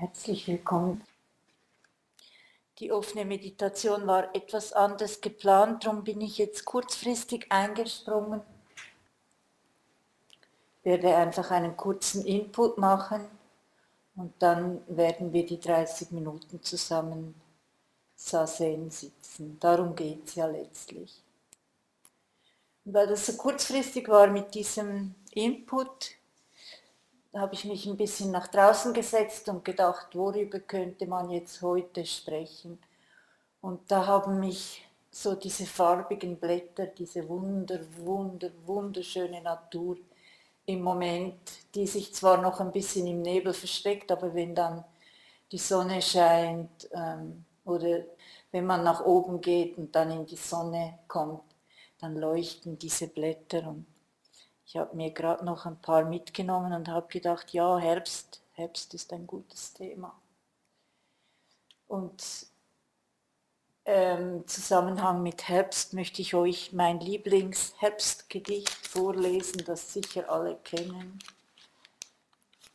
Herzlich willkommen. Die offene Meditation war etwas anders geplant, darum bin ich jetzt kurzfristig eingesprungen. Werde einfach einen kurzen Input machen und dann werden wir die 30 Minuten zusammen Sazen sitzen. Darum geht es ja letztlich. Und weil das so kurzfristig war mit diesem Input, habe ich mich ein bisschen nach draußen gesetzt und gedacht, worüber könnte man jetzt heute sprechen. Und da haben mich so diese farbigen Blätter, diese wunder, wunder, wunderschöne Natur im Moment, die sich zwar noch ein bisschen im Nebel versteckt, aber wenn dann die Sonne scheint ähm, oder wenn man nach oben geht und dann in die Sonne kommt, dann leuchten diese Blätter und ich habe mir gerade noch ein paar mitgenommen und habe gedacht, ja, Herbst, Herbst ist ein gutes Thema. Und im ähm, Zusammenhang mit Herbst möchte ich euch mein Lieblingsherbstgedicht vorlesen, das sicher alle kennen.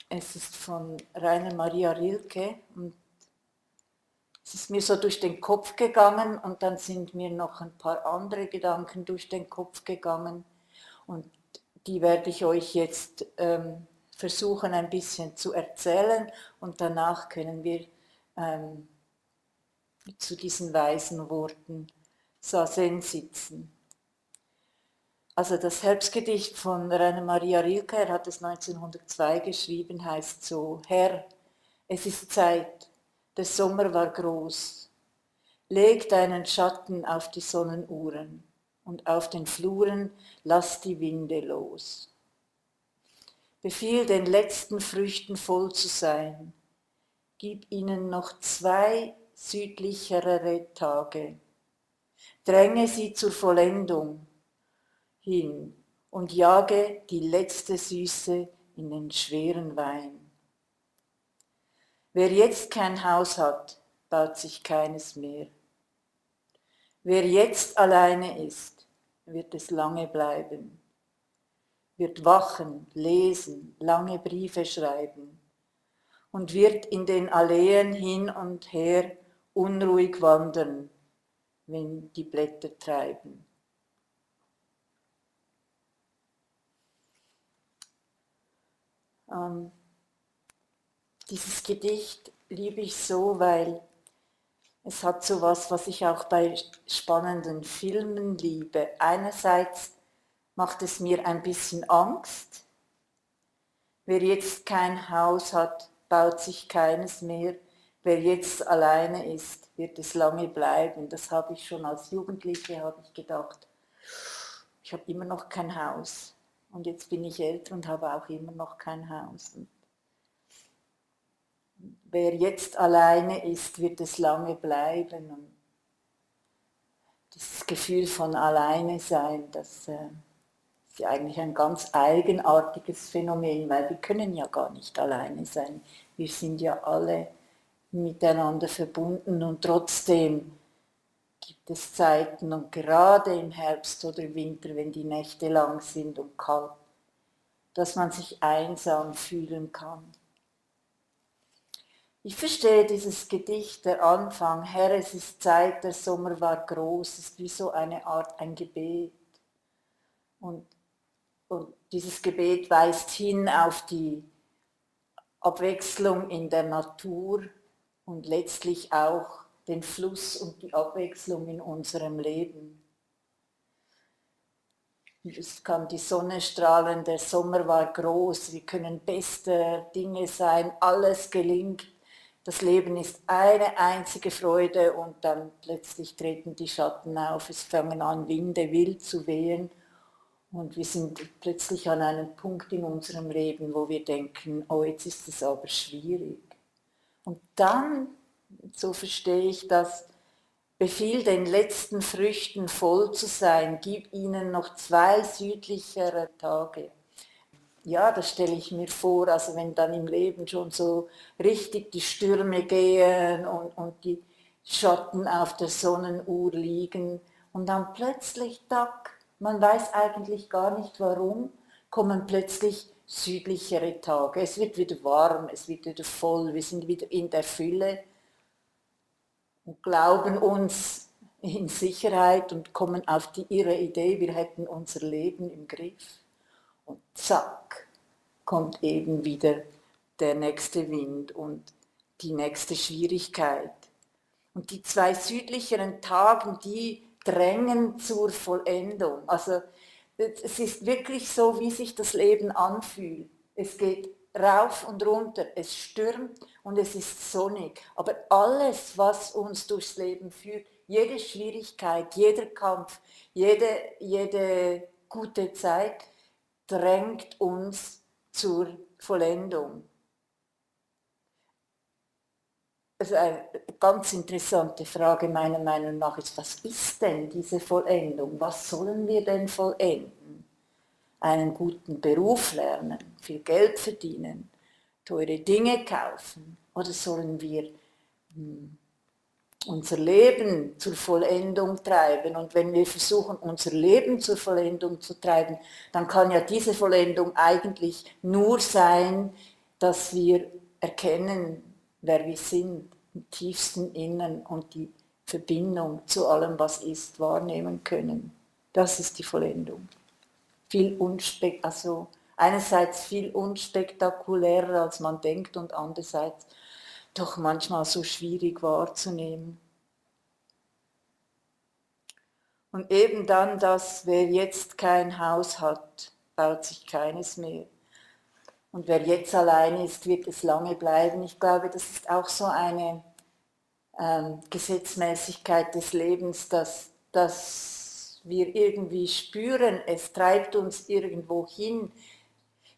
Es ist von Rainer Maria Rilke und es ist mir so durch den Kopf gegangen und dann sind mir noch ein paar andere Gedanken durch den Kopf gegangen und die werde ich euch jetzt ähm, versuchen ein bisschen zu erzählen. Und danach können wir ähm, zu diesen weisen Worten Sazen sitzen. Also das Herbstgedicht von Rainer Maria Rilke, er hat es 1902 geschrieben, heißt so, Herr, es ist Zeit, der Sommer war groß, leg deinen Schatten auf die Sonnenuhren und auf den Fluren lass die Winde los. Befiehl den letzten Früchten voll zu sein, gib ihnen noch zwei südlichere Tage, dränge sie zur Vollendung hin und jage die letzte Süße in den schweren Wein. Wer jetzt kein Haus hat, baut sich keines mehr. Wer jetzt alleine ist, wird es lange bleiben, wird wachen, lesen, lange Briefe schreiben und wird in den Alleen hin und her unruhig wandern, wenn die Blätter treiben. Ähm, dieses Gedicht liebe ich so, weil es hat so was, was ich auch bei spannenden Filmen liebe. Einerseits macht es mir ein bisschen Angst. Wer jetzt kein Haus hat, baut sich keines mehr. Wer jetzt alleine ist, wird es lange bleiben. Das habe ich schon als Jugendliche, habe ich gedacht. Ich habe immer noch kein Haus. Und jetzt bin ich älter und habe auch immer noch kein Haus. Wer jetzt alleine ist, wird es lange bleiben. Und dieses Gefühl von alleine sein, das äh, ist ja eigentlich ein ganz eigenartiges Phänomen, weil wir können ja gar nicht alleine sein. Wir sind ja alle miteinander verbunden und trotzdem gibt es Zeiten und gerade im Herbst oder im Winter, wenn die Nächte lang sind und kalt, dass man sich einsam fühlen kann. Ich verstehe dieses Gedicht, der Anfang, Herr, es ist Zeit, der Sommer war groß, ist wie so eine Art ein Gebet. Und, und dieses Gebet weist hin auf die Abwechslung in der Natur und letztlich auch den Fluss und die Abwechslung in unserem Leben. Es kann die Sonne strahlen, der Sommer war groß, wir können beste Dinge sein, alles gelingt das Leben ist eine einzige Freude und dann plötzlich treten die Schatten auf, es fangen an, Winde wild zu wehen. Und wir sind plötzlich an einem Punkt in unserem Leben, wo wir denken, oh, jetzt ist es aber schwierig. Und dann, so verstehe ich das, befiehl den letzten Früchten voll zu sein, gib ihnen noch zwei südlichere Tage ja, das stelle ich mir vor, also wenn dann im Leben schon so richtig die Stürme gehen und, und die Schatten auf der Sonnenuhr liegen und dann plötzlich, tack, man weiß eigentlich gar nicht warum, kommen plötzlich südlichere Tage. Es wird wieder warm, es wird wieder voll, wir sind wieder in der Fülle und glauben uns in Sicherheit und kommen auf die irre Idee, wir hätten unser Leben im Griff. Und zack, kommt eben wieder der nächste Wind und die nächste Schwierigkeit. Und die zwei südlicheren Tagen, die drängen zur Vollendung. Also es ist wirklich so, wie sich das Leben anfühlt. Es geht rauf und runter, es stürmt und es ist sonnig. Aber alles, was uns durchs Leben führt, jede Schwierigkeit, jeder Kampf, jede, jede gute Zeit drängt uns zur Vollendung. Also eine ganz interessante Frage meiner Meinung nach ist, was ist denn diese Vollendung? Was sollen wir denn vollenden? Einen guten Beruf lernen, viel Geld verdienen, teure Dinge kaufen? Oder sollen wir hm, unser Leben zur Vollendung treiben? Und wenn wir versuchen, unser Leben zur Vollendung zu treiben, dann kann ja diese Vollendung eigentlich nur sein, dass wir erkennen, wer wir sind, im tiefsten Innern und die Verbindung zu allem, was ist, wahrnehmen können. Das ist die Vollendung. Viel unspek also einerseits viel unspektakulärer, als man denkt und andererseits doch manchmal so schwierig wahrzunehmen. Und eben dann das, wer jetzt kein Haus hat, baut sich keines mehr. Und wer jetzt allein ist, wird es lange bleiben. Ich glaube, das ist auch so eine ähm, Gesetzmäßigkeit des Lebens, dass, dass wir irgendwie spüren, es treibt uns irgendwo hin.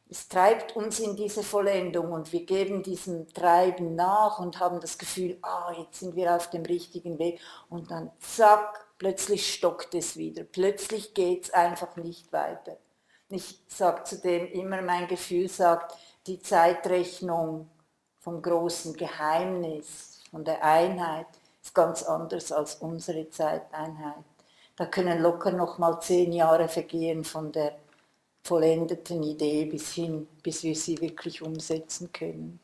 Es treibt uns in diese Vollendung und wir geben diesem Treiben nach und haben das Gefühl, ah, jetzt sind wir auf dem richtigen Weg und dann zack, plötzlich stockt es wieder, plötzlich geht es einfach nicht weiter. Ich sage zudem immer, mein Gefühl sagt, die Zeitrechnung vom großen Geheimnis, von der Einheit, ist ganz anders als unsere Zeiteinheit. Da können locker noch mal zehn Jahre vergehen von der vollendeten Idee bis hin, bis wir sie wirklich umsetzen können.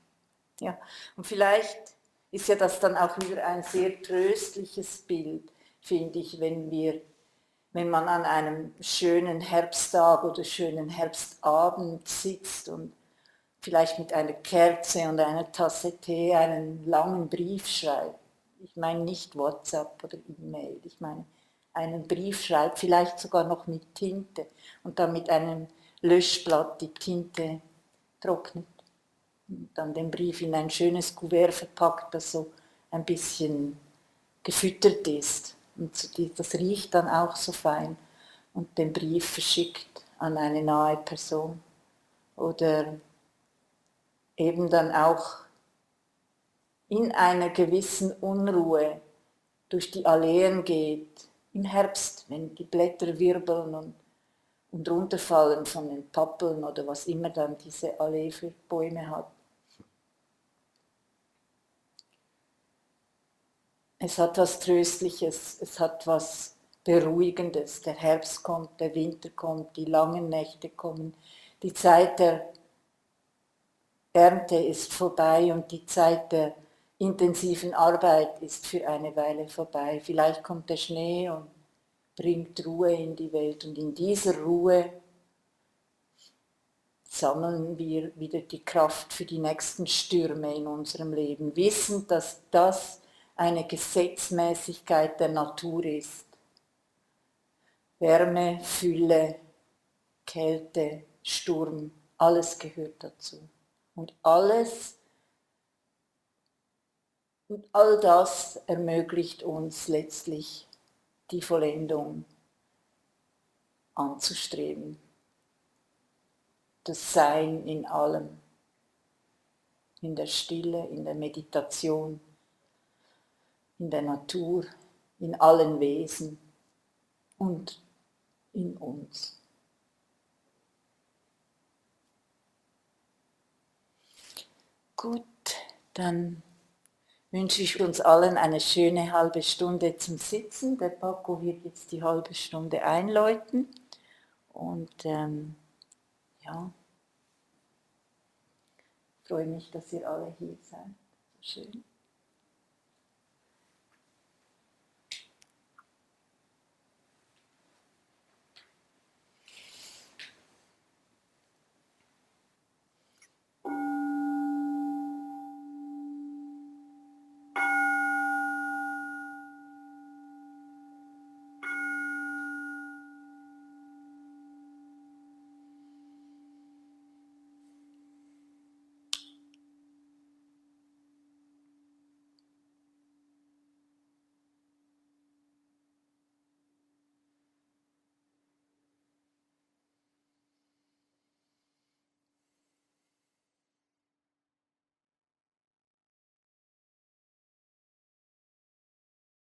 Ja, und vielleicht ist ja das dann auch wieder ein sehr tröstliches Bild, finde ich, wenn wir wenn man an einem schönen Herbsttag oder schönen Herbstabend sitzt und vielleicht mit einer Kerze und einer Tasse Tee einen langen Brief schreibt. Ich meine nicht WhatsApp oder E-Mail, ich meine einen Brief schreibt, vielleicht sogar noch mit Tinte und dann mit einem Löschblatt die Tinte trocknet. Und dann den Brief in ein schönes Kuvert verpackt, das so ein bisschen gefüttert ist und das riecht dann auch so fein und den Brief verschickt an eine nahe Person. Oder eben dann auch in einer gewissen Unruhe durch die Alleen geht, im Herbst, wenn die Blätter wirbeln und, und runterfallen von den Pappeln oder was immer dann diese Allee für Bäume hat. Es hat was Tröstliches, es hat was Beruhigendes. Der Herbst kommt, der Winter kommt, die langen Nächte kommen, die Zeit der Ernte ist vorbei und die Zeit der intensiven Arbeit ist für eine Weile vorbei. Vielleicht kommt der Schnee und bringt Ruhe in die Welt und in dieser Ruhe sammeln wir wieder die Kraft für die nächsten Stürme in unserem Leben, wissend, dass das eine Gesetzmäßigkeit der Natur ist. Wärme, Fülle, Kälte, Sturm, alles gehört dazu. Und alles und all das ermöglicht uns letztlich die Vollendung anzustreben. Das Sein in allem, in der Stille, in der Meditation in der Natur, in allen Wesen und in uns. Gut, dann wünsche ich uns allen eine schöne halbe Stunde zum Sitzen. Der Paco wird jetzt die halbe Stunde einläuten. Und ähm, ja, ich freue mich, dass ihr alle hier seid. Schön.